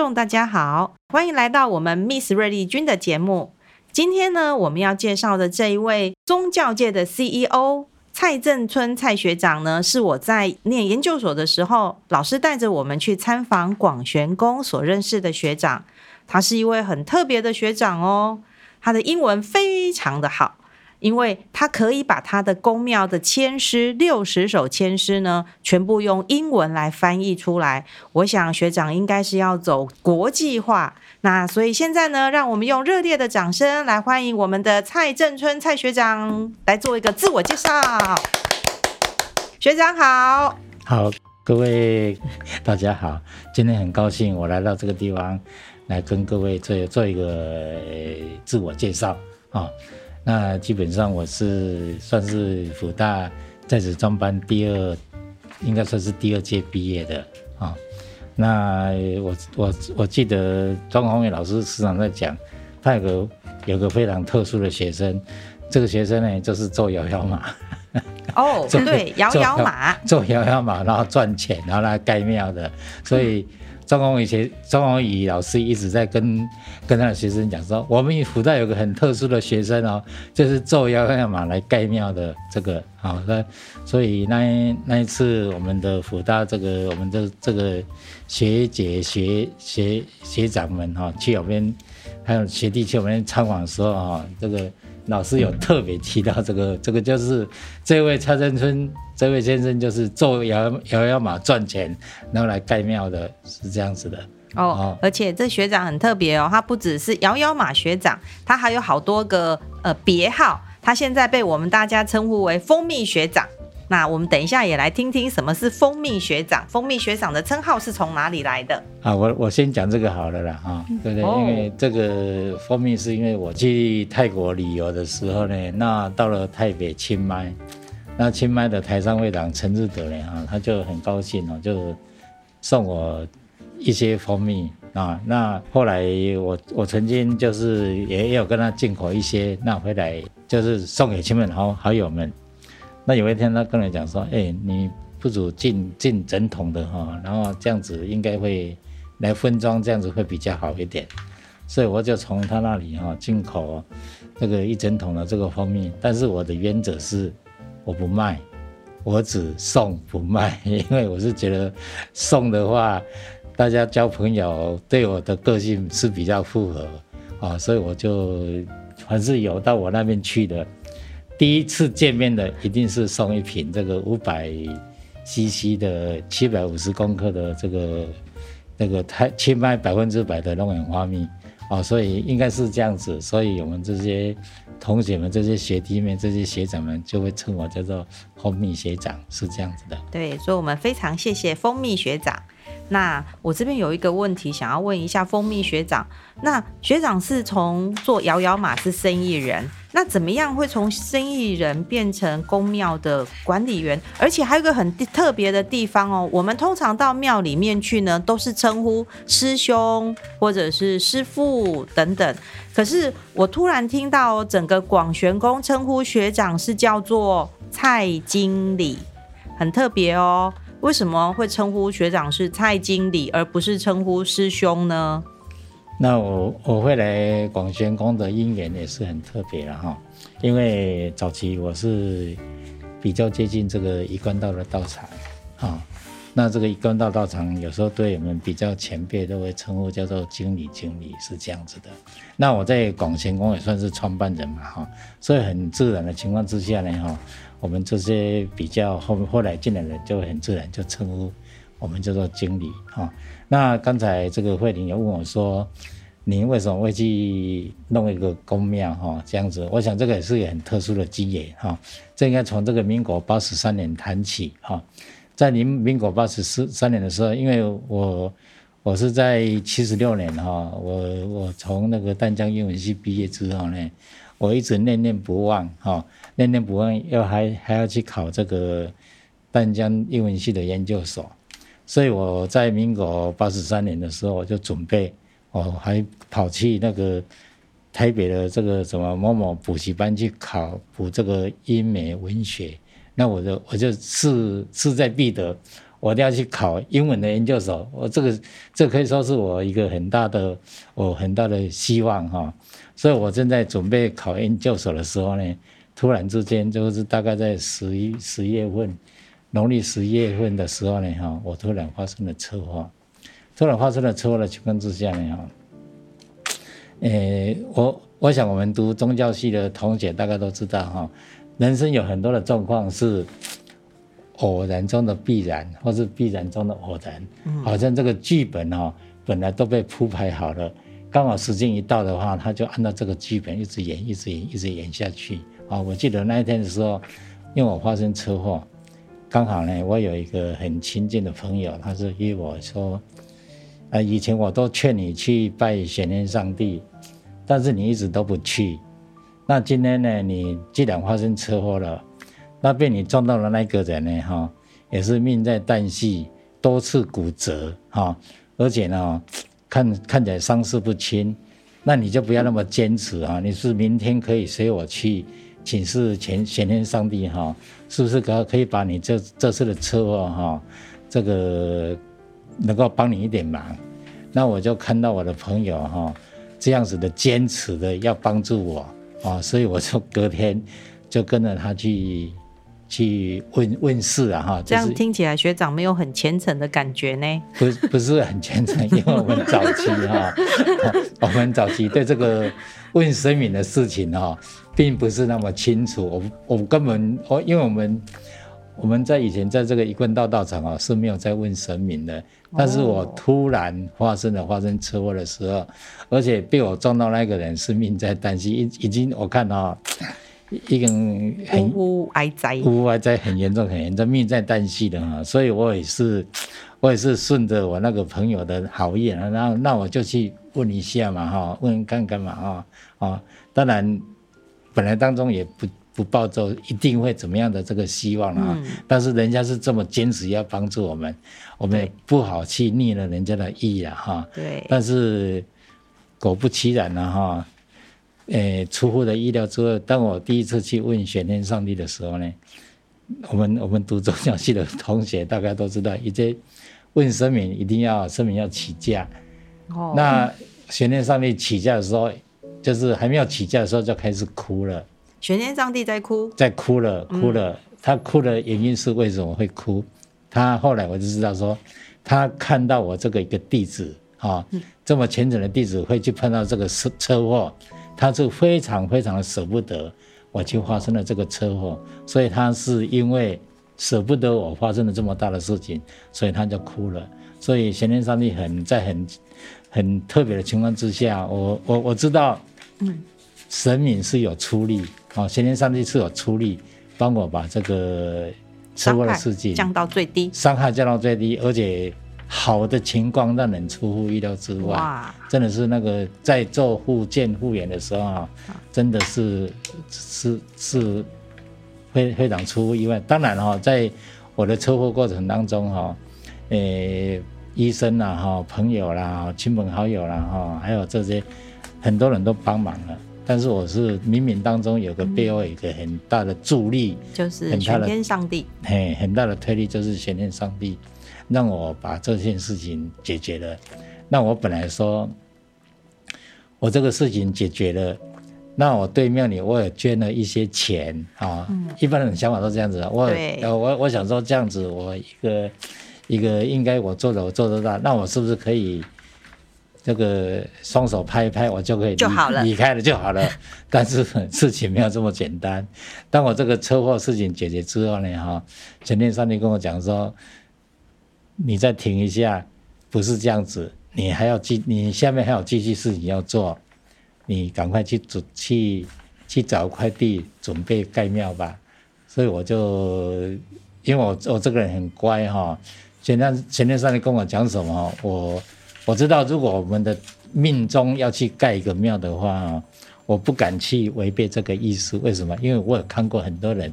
众大家好，欢迎来到我们 Miss 瑞丽君的节目。今天呢，我们要介绍的这一位宗教界的 CEO 蔡正春蔡学长呢，是我在念研究所的时候，老师带着我们去参访广玄宫所认识的学长。他是一位很特别的学长哦，他的英文非常的好。因为他可以把他的宫庙的签诗六十首签诗呢，全部用英文来翻译出来。我想学长应该是要走国际化，那所以现在呢，让我们用热烈的掌声来欢迎我们的蔡正春蔡学长来做一个自我介绍。学长好，好，各位大家好，今天很高兴我来到这个地方来跟各位做做一个自我介绍啊。那基本上我是算是福大在职专班第二，应该算是第二届毕业的啊。那我我我记得庄宏伟老师时常在讲，他有个有个非常特殊的学生，这个学生呢就是做摇摇马。哦，对，摇摇马，做摇摇马，然后赚钱，然后来盖庙的，所以。嗯庄宏宇学张宏宇老师一直在跟跟他的学生讲说，我们辅大有个很特殊的学生哦，就是做妖怪马来盖庙的这个好，那所以那那一次我们的辅大这个我们的这个学姐学学学长们哈去我们，还有学弟去我们参访的时候啊，这个。老师有特别提到这个，这个就是这位蔡正春这位先生，就是做摇摇摇马赚钱，然后来盖庙的，是这样子的哦。哦，而且这学长很特别哦，他不只是摇摇马学长，他还有好多个呃别号，他现在被我们大家称呼为蜂蜜学长。那我们等一下也来听听什么是蜂蜜学长，蜂蜜学长的称号是从哪里来的？啊，我我先讲这个好了啦，哈，对不对？因为这个蜂蜜是因为我去泰国旅游的时候呢，那到了台北清迈，那清迈的台商会长陈志德呢，啊，他就很高兴哦，就送我一些蜂蜜啊。那后来我我曾经就是也有跟他进口一些，那回来就是送给亲朋好好友们。那有一天，他跟我讲说：“哎、你不如进进整桶的哈，然后这样子应该会来分装，这样子会比较好一点。”所以我就从他那里哈进口这个一整桶的这个蜂蜜。但是我的原则是，我不卖，我只送不卖，因为我是觉得送的话，大家交朋友对我的个性是比较符合啊，所以我就凡是有到我那边去的。第一次见面的一定是送一瓶这个五百 CC 的七百五十公克的这个那个太清迈百分之百的龙眼花蜜啊，所以应该是这样子，所以我们这些同学们、这些学弟们、这些学长们就会称我叫做蜂蜜学长，是这样子的。对，所以我们非常谢谢蜂蜜学长。那我这边有一个问题想要问一下蜂蜜学长，那学长是从做摇摇马是生意人，那怎么样会从生意人变成宫庙的管理员？而且还有一个很特别的地方哦，我们通常到庙里面去呢，都是称呼师兄或者是师父等等，可是我突然听到整个广玄宫称呼学长是叫做蔡经理，很特别哦。为什么会称呼学长是蔡经理，而不是称呼师兄呢？那我我会来广玄宫的因缘也是很特别的哈，因为早期我是比较接近这个一贯道的道场啊，那这个一贯道道场有时候对我们比较前辈都会称呼叫做经理经理是这样子的。那我在广玄宫也算是创办人嘛哈，所以很自然的情况之下呢哈。我们这些比较后后来进来的，就很自然就称呼我们叫做经理哈。那刚才这个慧玲也问我说，您为什么会去弄一个宫庙哈？这样子，我想这个也是很特殊的机缘哈。这应该从这个民国八十三年谈起哈。在您民国八十四三年的时候，因为我我是在七十六年哈，我我从那个淡江英文系毕业之后呢，我一直念念不忘哈。念念不忘，要还还要去考这个淡江英文系的研究所，所以我在民国八十三年的时候，我就准备，我还跑去那个台北的这个什么某某补习班去考补这个英美文学，那我就我就势势在必得，我一定要去考英文的研究所。我这个这可以说是我一个很大的我很大的希望哈。所以我正在准备考研究所的时候呢，突然之间就是大概在十一十月份，农历十一月份的时候呢哈，我突然发生了车祸。突然发生了车祸的情况之下呢哈，诶，我我想我们读宗教系的同学大概都知道哈，人生有很多的状况是。偶然中的必然，或是必然中的偶然，嗯、好像这个剧本哦，本来都被铺排好了，刚好时间一到的话，他就按照这个剧本一直演，一直演，一直演下去。啊，我记得那一天的时候，因为我发生车祸，刚好呢，我有一个很亲近的朋友，他是约我说，啊，以前我都劝你去拜玄天上帝，但是你一直都不去，那今天呢，你既然发生车祸了。那被你撞到的那个人呢？哈，也是命在旦夕，多次骨折哈，而且呢，看看起来伤势不轻。那你就不要那么坚持啊！你是明天可以随我去请示前前天上帝哈，是不是可可以把你这这次的车祸哈，这个能够帮你一点忙？那我就看到我的朋友哈，这样子的坚持的要帮助我啊，所以我就隔天就跟着他去。去问问事啊，哈，这样听起来学长没有很虔诚的感觉呢？不，不是很虔诚，因为我们早期哈，我们早期对这个问神明的事情哈，并不是那么清楚。我我根本我，因为我们我们在以前在这个一贯道道场啊是没有在问神明的。但是我突然发生了发生车祸的时候，而且被我撞到那个人是命在旦夕，已已经我看到。一个很呜呜哀哉，呜呜哀哉很严重很严重，命在旦夕的哈，所以我也是，我也是顺着我那个朋友的好意啊，然后那我就去问一下嘛哈，问看看嘛哈啊，当然本来当中也不不抱着一定会怎么样的这个希望啊，嗯、但是人家是这么坚持要帮助我们，我们也不好去逆了人家的意啊哈，对，但是果不其然了哈。诶，出乎的意料之外，当我第一次去问玄天上帝的时候呢，我们我们读宗教系的同学大概都知道，一些问神明一定要神明要起驾。哦。那玄天上帝起驾的时候，就是还没有起驾的时候就开始哭了。玄天上帝在哭。在哭了，哭了。嗯、他哭的原因是为什么会哭？他后来我就知道说，他看到我这个一个弟子啊，这么虔诚的弟子会去碰到这个车车祸。他是非常非常的舍不得我去发生了这个车祸，所以他是因为舍不得我发生了这么大的事情，所以他就哭了。所以玄天上帝很在很很特别的情况之下，我我我知道，嗯，神明是有出力啊，玄天上帝是有出力帮我把这个车祸的事情降到最低，伤害降到最低，而且。好的情况让人出乎意料之外，哇真的是那个在做复健复原的时候啊，真的是是是非非常出乎意外。当然哈，在我的车祸过程当中哈，呃，医生啦哈，朋友啦，亲朋好友啦哈，还有这些很多人都帮忙了。但是我是冥冥当中有个背后有一个很大的助力，就是玄天上帝，嘿，很大的推力就是玄天上帝。让我把这件事情解决了。那我本来说，我这个事情解决了，那我对庙里我也捐了一些钱啊。嗯、一般人的想法都这样子。我对我我想说这样子，我一个一个应该我做的我做得到，那我是不是可以这个双手拍一拍，我就可以离就好了离开了就好了？但是事情没有这么简单。当我这个车祸事情解决之后呢，哈，前天上帝跟我讲说。你再停一下，不是这样子，你还要继，你下面还有继续事情要做，你赶快去准去去找块地准备盖庙吧。所以我就，因为我我这个人很乖哈，前天前天上帝跟我讲什么，我我知道如果我们的命中要去盖一个庙的话，我不敢去违背这个意思。为什么？因为我有看过很多人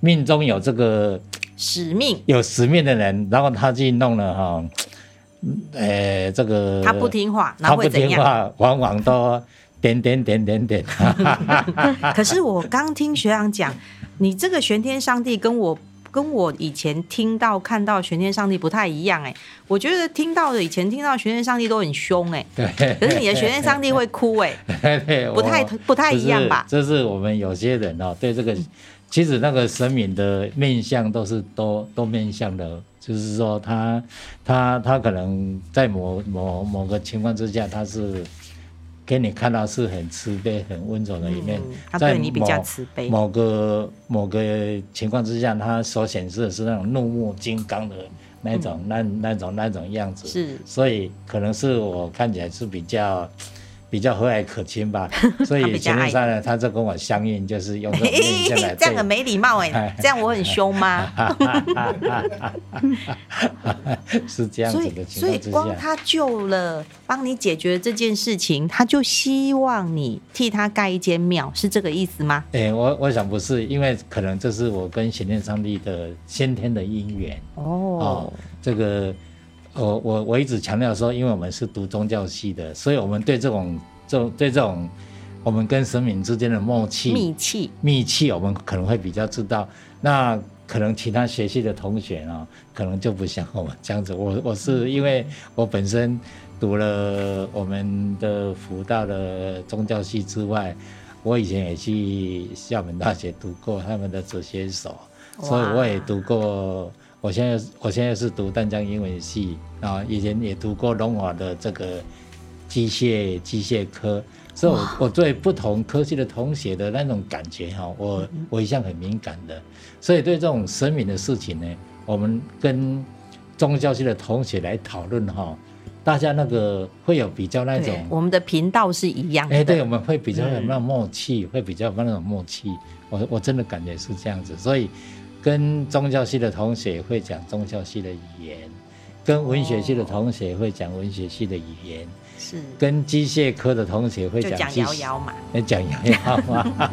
命中有这个。使命。有使命的人，然后他去弄了哈，呃，这个他不听话，他不听话，往往都点点点点点。可是我刚听学长讲，你这个玄天上帝跟我跟我以前听到看到玄天上帝不太一样哎，我觉得听到的以前听到玄天上帝都很凶哎，对，可是你的玄天上帝会哭哎，不太不太一样吧？这是我们有些人哦，对这个，其实那个神明的面相都是多多面相的，就是说他他他可能在某某某个情况之下他是。给你看到是很慈悲、很温柔的一面，嗯、他对你比较慈悲。某个某个情况之下，他所显示的是那种怒目金刚的那种、嗯、那那种那种样子。是，所以可能是我看起来是比较。比较和蔼可亲吧，所以前面上呢，他就跟我相应，就是用这种 面相来。这样很没礼貌哎，这样我很凶吗？是这样子的情况。所以，光他救了，帮你解决这件事情，他就希望你替他盖一间庙，是这个意思吗？哎、欸，我我想不是，因为可能这是我跟玄天上帝的先天的因缘哦，哦。这个。我我我一直强调说，因为我们是读宗教系的，所以我们对这种这种对这种我们跟神明之间的默契、密契、密契，我们可能会比较知道。那可能其他学系的同学啊，可能就不像我们这样子。我我是因为我本身读了我们的福大的宗教系之外，我以前也去厦门大学读过他们的哲学所，所以我也读过。我现在我现在是读淡江英文系啊，以前也读过龙华的这个机械机械科，所以我我对不同科系的同学的那种感觉哈，我我一向很敏感的，所以对这种神明的事情呢，我们跟宗教系的同学来讨论哈，大家那个会有比较那种，我们的频道是一样的，哎，对，我们会比较有那种默契，会比较有那种默契，我我真的感觉是这样子，所以。跟宗教系的同学会讲宗教系的语言，跟文学系的同学会讲文学系的语言，是跟机械科的同学会讲讲摇摇嘛，讲摇摇嘛。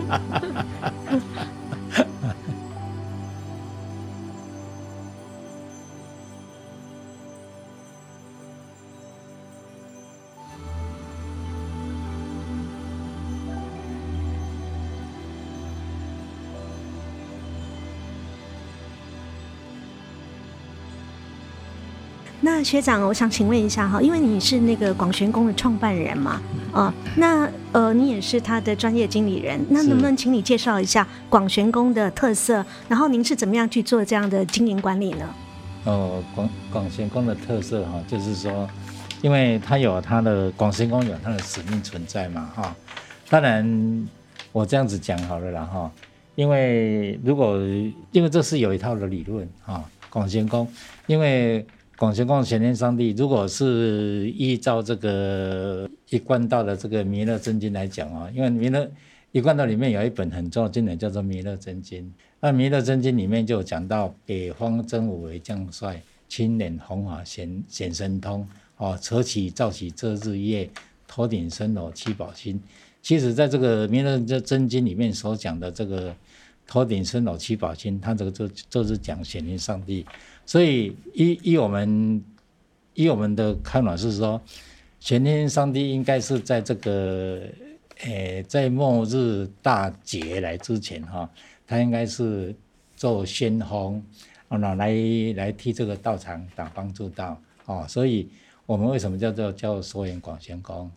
那学长，我想请问一下哈，因为你是那个广玄宫的创办人嘛，啊，那呃，你也是他的专业经理人，那能不能请你介绍一下广玄宫的特色？然后您是怎么样去做这样的经营管理呢？哦，广广玄宫的特色哈，就是说，因为它有它的广玄宫有它的使命存在嘛，哈。当然，我这样子讲好了啦，哈，因为如果因为这是有一套的理论啊，广玄宫，因为。广玄宫玄天上帝，如果是依照这个一贯道的这个弥勒真经来讲啊，因为弥勒一贯道里面有一本很重要的经典叫做弥勒真经，那弥勒真经里面就讲到北方真武为将帅，青脸红发显显神通，哦，扯起造起遮日夜，头顶身裸七宝星。其实在这个弥勒这真经里面所讲的这个头顶身裸七宝星，它这个就就是讲显天上帝。所以依依我们依我们的看法是说，玄天上帝应该是在这个诶在末日大劫来之前哈，他应该是做先锋，啊来来替这个道场打帮助道哦。所以我们为什么叫做叫收元广玄功？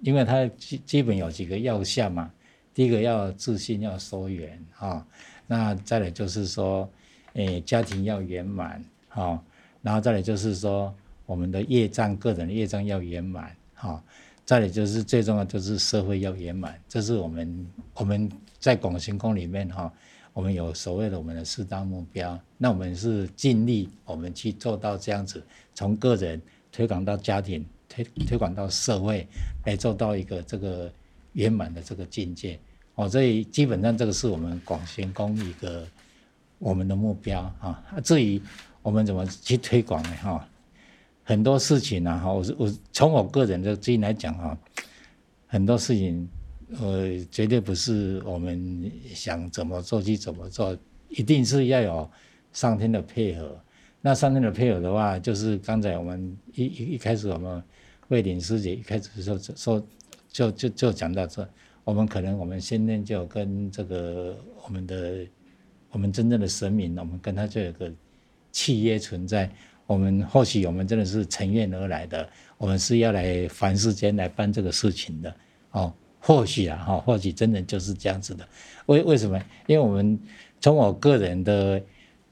因为它基基本有几个要项嘛，第一个要自信要收圆哈，那再来就是说诶家庭要圆满。好，然后再来就是说，我们的业障，个人的业障要圆满，好，再来就是最重要就是社会要圆满，这是我们我们在广行宫里面哈，我们有所谓的我们的四大目标，那我们是尽力我们去做到这样子，从个人推广到家庭，推推广到社会，来做到一个这个圆满的这个境界，哦，所以基本上这个是我们广玄宫一个我们的目标啊，至于。我们怎么去推广呢？哈，很多事情呢，哈，我是我从我个人的经验来讲哈，很多事情，呃，绝对不是我们想怎么做就怎么做，一定是要有上天的配合。那上天的配合的话，就是刚才我们一一一开始我们慧玲师姐一开始说说就就就讲到这，我们可能我们先天就跟这个我们的。我们真正的神明，我们跟他就有个契约存在。我们或许我们真的是乘愿而来的，我们是要来凡世间来办这个事情的哦。或许啊，哈，或许真的就是这样子的。为为什么？因为我们从我个人的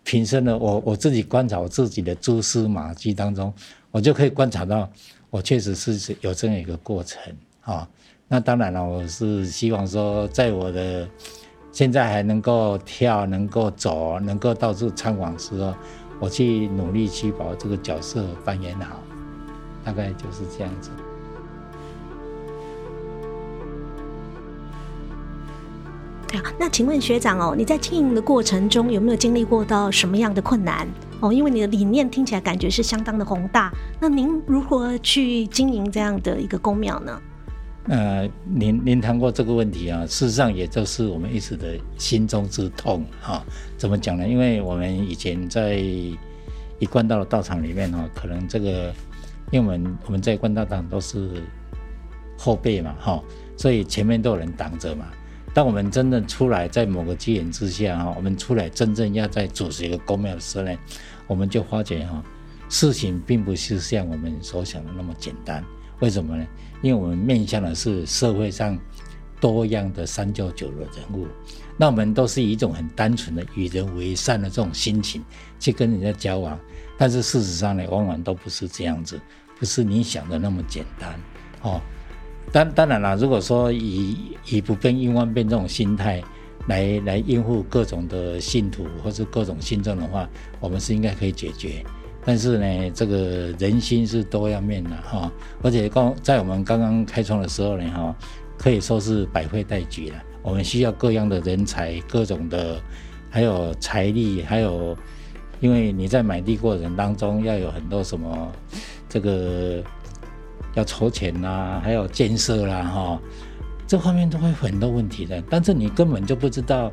平生呢，我我自己观察我自己的蛛丝马迹当中，我就可以观察到，我确实是有这样一个过程啊。那当然了，我是希望说，在我的现在还能够跳、能够走、能够到处参访的时候，我去努力去把这个角色扮演好，大概就是这样子。那请问学长哦，你在经营的过程中有没有经历过到什么样的困难哦？因为你的理念听起来感觉是相当的宏大，那您如何去经营这样的一个公庙呢？呃，您您谈过这个问题啊，事实上也就是我们一直的心中之痛啊。怎么讲呢？因为我们以前在一贯道的道场里面哈，可能这个，因为我们我们在关道场都是后辈嘛哈，所以前面都有人挡着嘛。当我们真正出来，在某个机缘之下哈，我们出来真正要在主持一个公庙的时候呢，我们就发觉哈，事情并不是像我们所想的那么简单。为什么呢？因为我们面向的是社会上多样的三教九流人物，那我们都是以一种很单纯的与人为善的这种心情去跟人家交往，但是事实上呢，往往都不是这样子，不是你想的那么简单哦。当当然了，如果说以以不变应万变这种心态来来应付各种的信徒或是各种信众的话，我们是应该可以解决。但是呢，这个人心是多样面的哈，而且刚在我们刚刚开创的时候呢哈，可以说是百废待举了。我们需要各样的人才，各种的，还有财力，还有，因为你在买地过程当中要有很多什么这个。要筹钱啦，还有建设啦，哈，这方面都会很多问题的。但是你根本就不知道，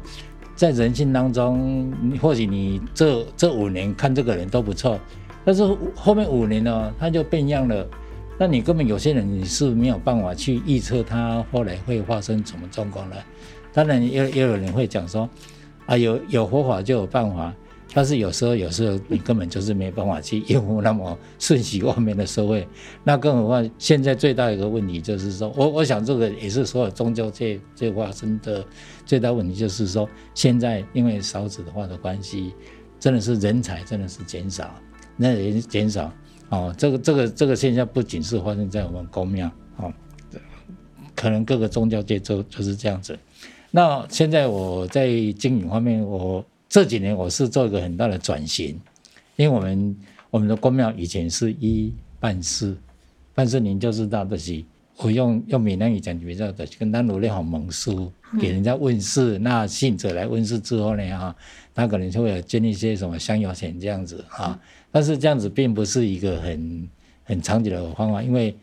在人性当中，或许你这这五年看这个人都不错，但是后面五年呢，他就变样了。那你根本有些人你是没有办法去预测他后来会发生什么状况的。当然也也有人会讲说，啊，有有佛法就有办法。但是有时候，有时候你根本就是没办法去应付那么瞬息万变的社会。那更何况现在最大一个问题就是说，我我想这个也是所有宗教界最发生的最大问题，就是说现在因为少子化的关系，真的是人才真的是减少，那人减少哦。这个这个这个现象不仅是发生在我们公庙哦，可能各个宗教界都就是这样子。那现在我在经营方面，我。这几年我是做一个很大的转型，因为我们我们的公庙以前是一办事，办事您就知道的是，我用用闽南语讲比较的，跟他努力好蒙书，给人家问事，那信者来问事之后呢，哈，他可能就会有捐一些什么香油钱这样子啊，但是这样子并不是一个很很长久的方法，因为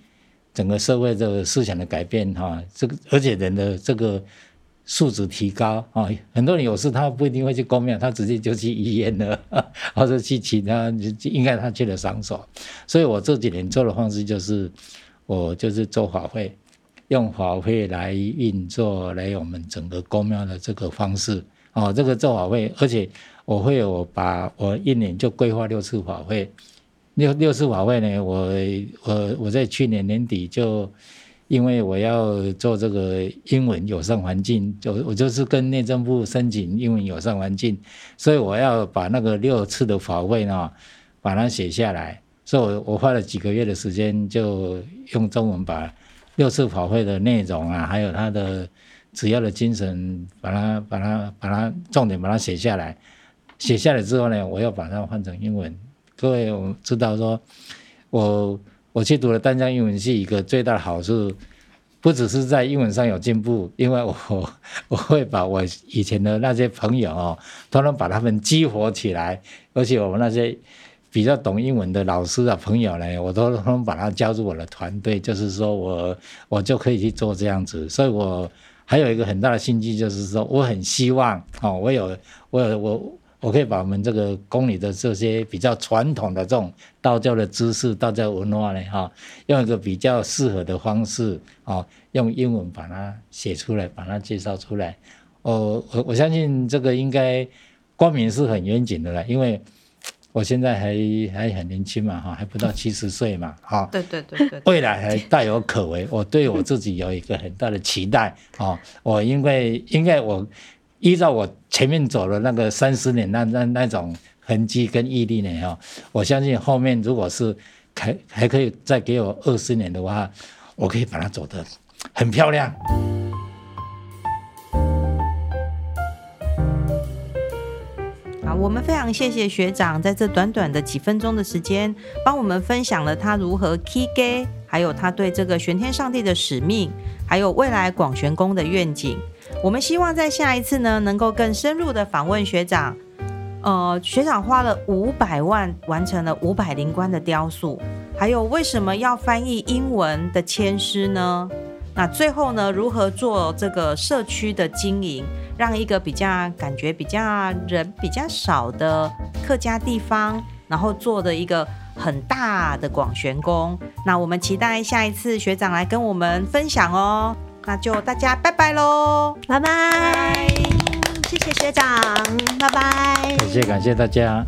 整个社会这个思想的改变哈，这个而且人的这个。素质提高啊，很多人有事他不一定会去公庙，他直接就去医院了，或者去其他应该他去的场所。所以我这几年做的方式就是，我就是做法会，用法会来运作来我们整个公庙的这个方式啊，这个做法会，而且我会有把我一年就规划六次法会，六六次法会呢，我我我在去年年底就。因为我要做这个英文友善环境，就我就是跟内政部申请英文友善环境，所以我要把那个六次的法会呢，把它写下来。所以我我花了几个月的时间，就用中文把六次法会的内容啊，还有它的主要的精神，把它把它把它重点把它写下来。写下来之后呢，我要把它换成英文。各位我知道说，我。我去读了淡江英文系，一个最大的好处，不只是在英文上有进步，因为我 我会把我以前的那些朋友哦，都能把他们激活起来，而且我们那些比较懂英文的老师啊朋友呢，我都能把他加入我的团队，就是说我我就可以去做这样子，所以我还有一个很大的心机，就是说我很希望哦，我有我有我。我可以把我们这个宫里的这些比较传统的这种道教的知识、道教文化呢，哈，用一个比较适合的方式，啊，用英文把它写出来，把它介绍出来。哦我我相信这个应该光明是很严谨的啦，因为我现在还还很年轻嘛，哈，还不到 七十岁嘛，哈。对对对对。未来还大有可为，我对我自己有一个很大的期待啊！我因为应该我依照我前面走的那个三十年那那那种痕迹跟毅力呢，哈，我相信后面如果是还还可以再给我二十年的话，我可以把它走得很漂亮。好我们非常谢谢学长在这短短的几分钟的时间，帮我们分享了他如何起家，还有他对这个玄天上帝的使命，还有未来广玄宫的愿景。我们希望在下一次呢，能够更深入的访问学长。呃，学长花了五百万完成了五百灵官的雕塑，还有为什么要翻译英文的签诗呢？那最后呢，如何做这个社区的经营？让一个比较感觉比较人比较少的客家地方，然后做的一个很大的广玄宫。那我们期待下一次学长来跟我们分享哦。那就大家拜拜喽，拜拜，谢谢学长，拜拜，感谢感谢大家。